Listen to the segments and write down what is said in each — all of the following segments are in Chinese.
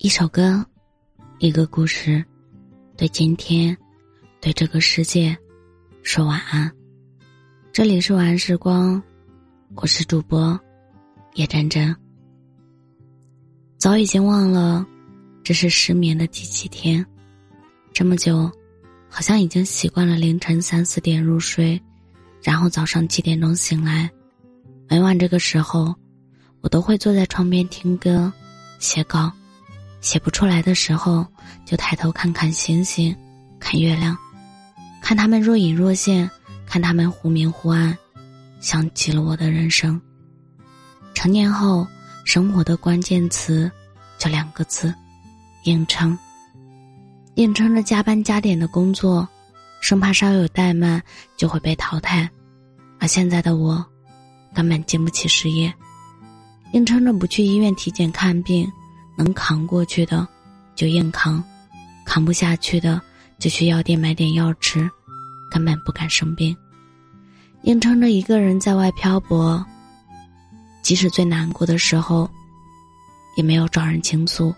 一首歌，一个故事，对今天，对这个世界，说晚安。这里是晚安时光，我是主播叶真真。早已经忘了这是失眠的第几天，这么久，好像已经习惯了凌晨三四点入睡，然后早上七点钟醒来。每晚这个时候，我都会坐在窗边听歌、写稿。写不出来的时候，就抬头看看星星，看月亮，看他们若隐若现，看他们忽明忽暗，想起了我的人生。成年后，生活的关键词就两个字：硬撑。硬撑着加班加点的工作，生怕稍有怠慢就会被淘汰。而现在的我，根本经不起失业，硬撑着不去医院体检看病。能扛过去的，就硬扛；扛不下去的，就去药店买点药吃，根本不敢生病。硬撑着一个人在外漂泊，即使最难过的时候，也没有找人倾诉，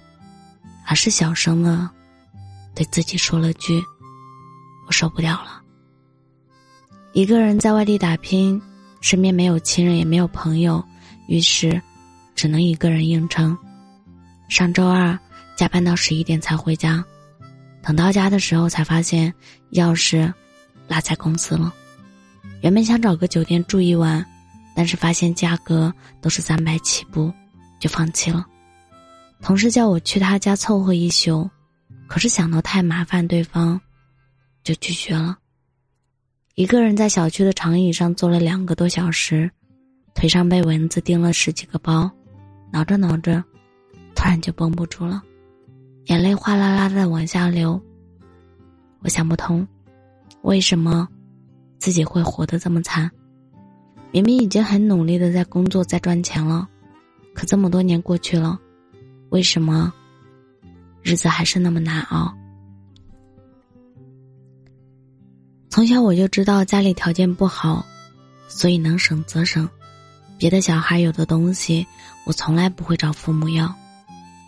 而是小声的对自己说了句：“我受不了了。”一个人在外地打拼，身边没有亲人也没有朋友，于是只能一个人硬撑。上周二加班到十一点才回家，等到家的时候才发现钥匙落在公司了。原本想找个酒店住一晚，但是发现价格都是三百起步，就放弃了。同事叫我去他家凑合一宿，可是想到太麻烦对方，就拒绝了。一个人在小区的长椅上坐了两个多小时，腿上被蚊子叮了十几个包，挠着挠着。突然就绷不住了，眼泪哗啦啦的往下流。我想不通，为什么自己会活得这么惨？明明已经很努力的在工作在赚钱了，可这么多年过去了，为什么日子还是那么难熬？从小我就知道家里条件不好，所以能省则省。别的小孩有的东西，我从来不会找父母要。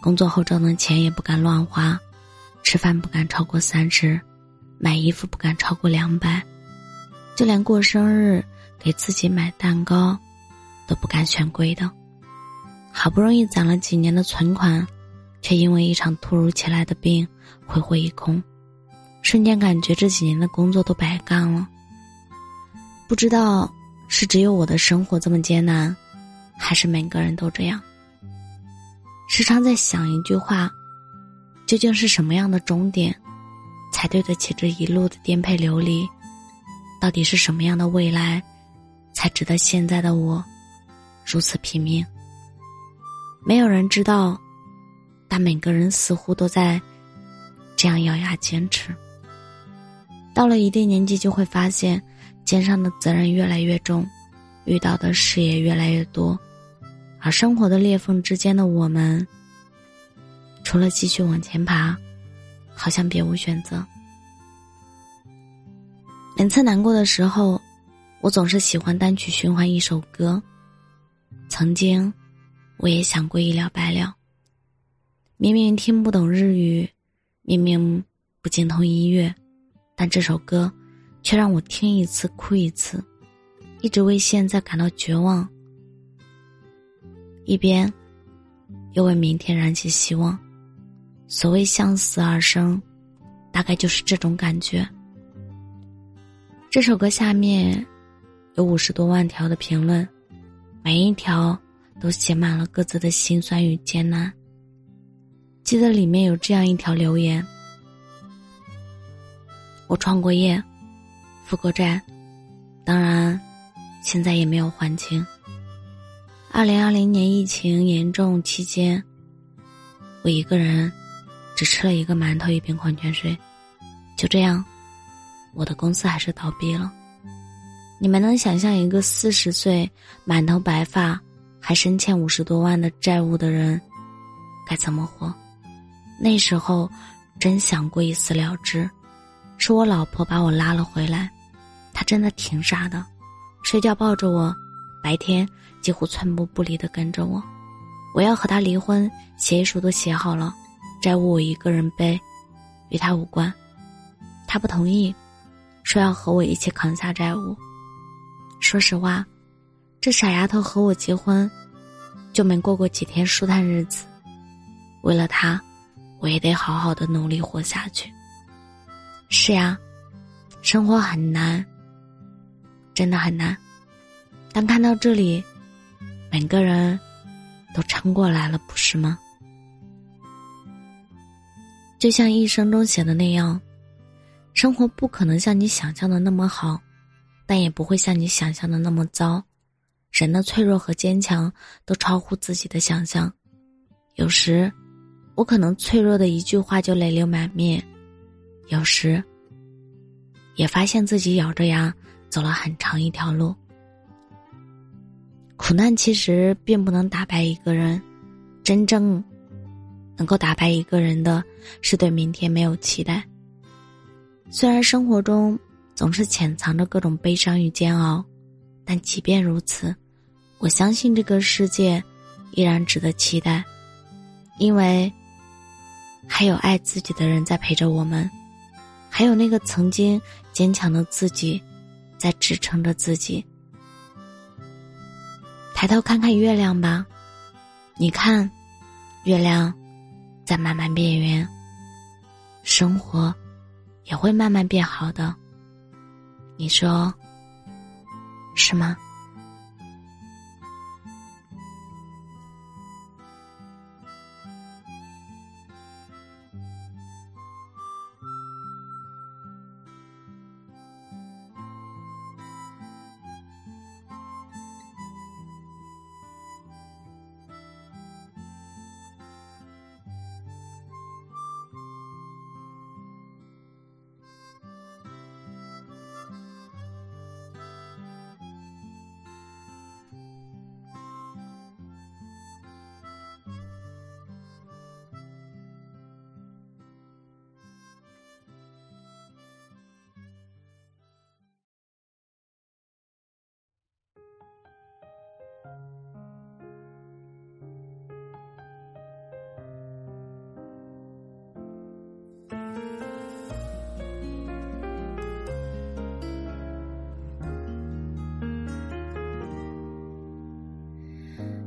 工作后挣的钱也不敢乱花，吃饭不敢超过三十，买衣服不敢超过两百，就连过生日给自己买蛋糕，都不敢选贵的。好不容易攒了几年的存款，却因为一场突如其来的病挥霍一空，瞬间感觉这几年的工作都白干了。不知道是只有我的生活这么艰难，还是每个人都这样。时常在想一句话：究竟是什么样的终点，才对得起这一路的颠沛流离？到底是什么样的未来，才值得现在的我如此拼命？没有人知道，但每个人似乎都在这样咬牙坚持。到了一定年纪，就会发现肩上的责任越来越重，遇到的事也越来越多。而生活的裂缝之间的我们，除了继续往前爬，好像别无选择。每次难过的时候，我总是喜欢单曲循环一首歌。曾经，我也想过一了百了。明明听不懂日语，明明不精通音乐，但这首歌却让我听一次哭一次，一直为现在感到绝望。一边，又为明天燃起希望。所谓向死而生，大概就是这种感觉。这首歌下面有五十多万条的评论，每一条都写满了各自的辛酸与艰难。记得里面有这样一条留言：“我创过业，负过债，当然，现在也没有还清。”二零二零年疫情严重期间，我一个人只吃了一个馒头一瓶矿泉水，就这样，我的公司还是倒闭了。你们能想象一个四十岁满头白发还深欠五十多万的债务的人该怎么活？那时候真想过一死了之，是我老婆把我拉了回来，她真的挺傻的，睡觉抱着我，白天。几乎寸步不离的跟着我，我要和他离婚，协议书都写好了，债务我一个人背，与他无关。他不同意，说要和我一起扛下债务。说实话，这傻丫头和我结婚，就没过过几天舒坦日子。为了他，我也得好好的努力活下去。是呀，生活很难，真的很难。但看到这里，每个人都撑过来了，不是吗？就像一生中写的那样，生活不可能像你想象的那么好。但也不会像你想象的那么糟，人的脆弱和坚强都超乎自己的想象。有时，我可能脆弱的一句话就泪流满面；有时，也发现自己咬着牙走了很长一条路。苦难其实并不能打败一个人，真正能够打败一个人的是对明天没有期待。虽然生活中，总是潜藏着各种悲伤与煎熬，但即便如此，我相信这个世界依然值得期待，因为还有爱自己的人在陪着我们，还有那个曾经坚强的自己在支撑着自己。抬头看看月亮吧，你看，月亮在慢慢变圆，生活也会慢慢变好的。你说，是吗？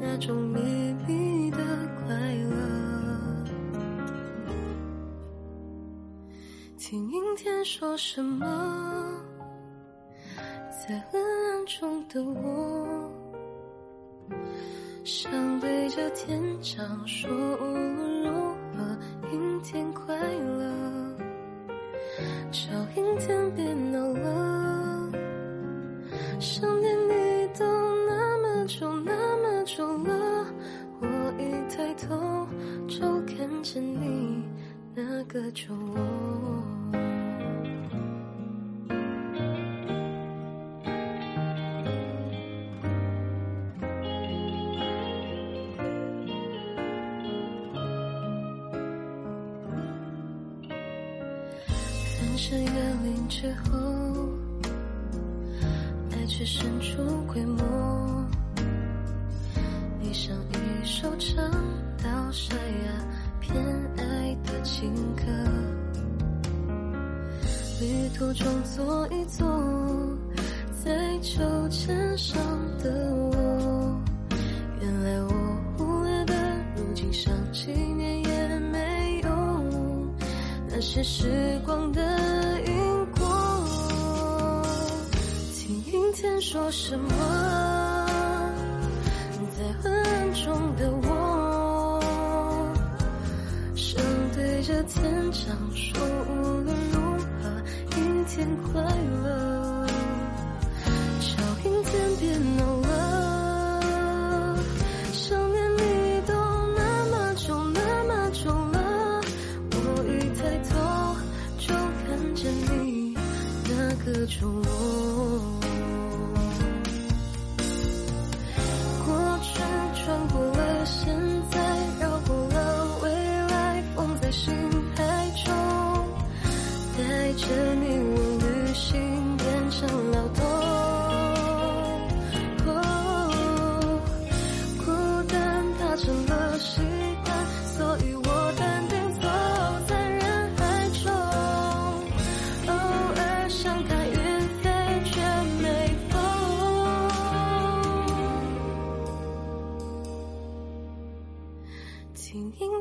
那种秘密的快乐。听阴天说什么，在昏暗中的我，想对着天讲说那个旅途中坐一坐，在秋千上的我，原来我忽略的，如今想纪念也没用，那些时光的因果。听阴。天说什么？在昏暗中的我，想对着天讲说，无论，天快乐。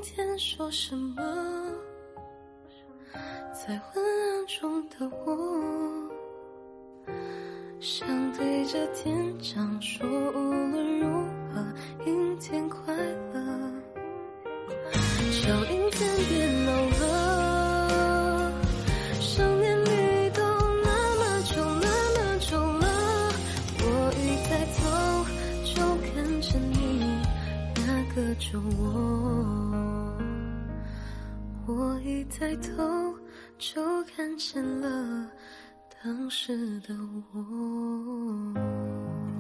天说什么？在昏暗中的我，想对着天讲说，无论如何，阴天快乐。小阴天别的我。